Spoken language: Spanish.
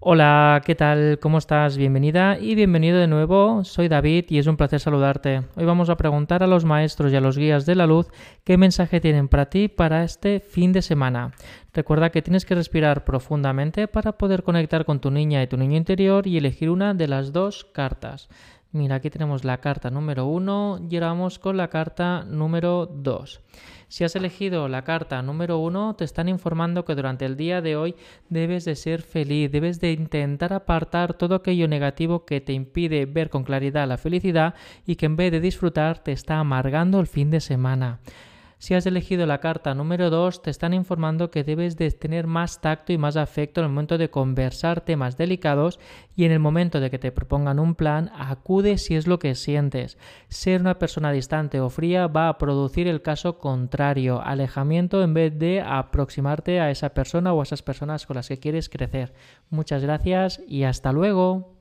Hola, ¿qué tal? ¿Cómo estás? Bienvenida y bienvenido de nuevo. Soy David y es un placer saludarte. Hoy vamos a preguntar a los maestros y a los guías de la luz qué mensaje tienen para ti para este fin de semana. Recuerda que tienes que respirar profundamente para poder conectar con tu niña y tu niño interior y elegir una de las dos cartas. Mira, aquí tenemos la carta número 1 y vamos con la carta número 2. Si has elegido la carta número 1, te están informando que durante el día de hoy debes de ser feliz, debes de intentar apartar todo aquello negativo que te impide ver con claridad la felicidad y que en vez de disfrutar te está amargando el fin de semana. Si has elegido la carta número 2, te están informando que debes de tener más tacto y más afecto en el momento de conversar temas delicados y en el momento de que te propongan un plan, acude si es lo que sientes. Ser una persona distante o fría va a producir el caso contrario, alejamiento en vez de aproximarte a esa persona o a esas personas con las que quieres crecer. Muchas gracias y hasta luego.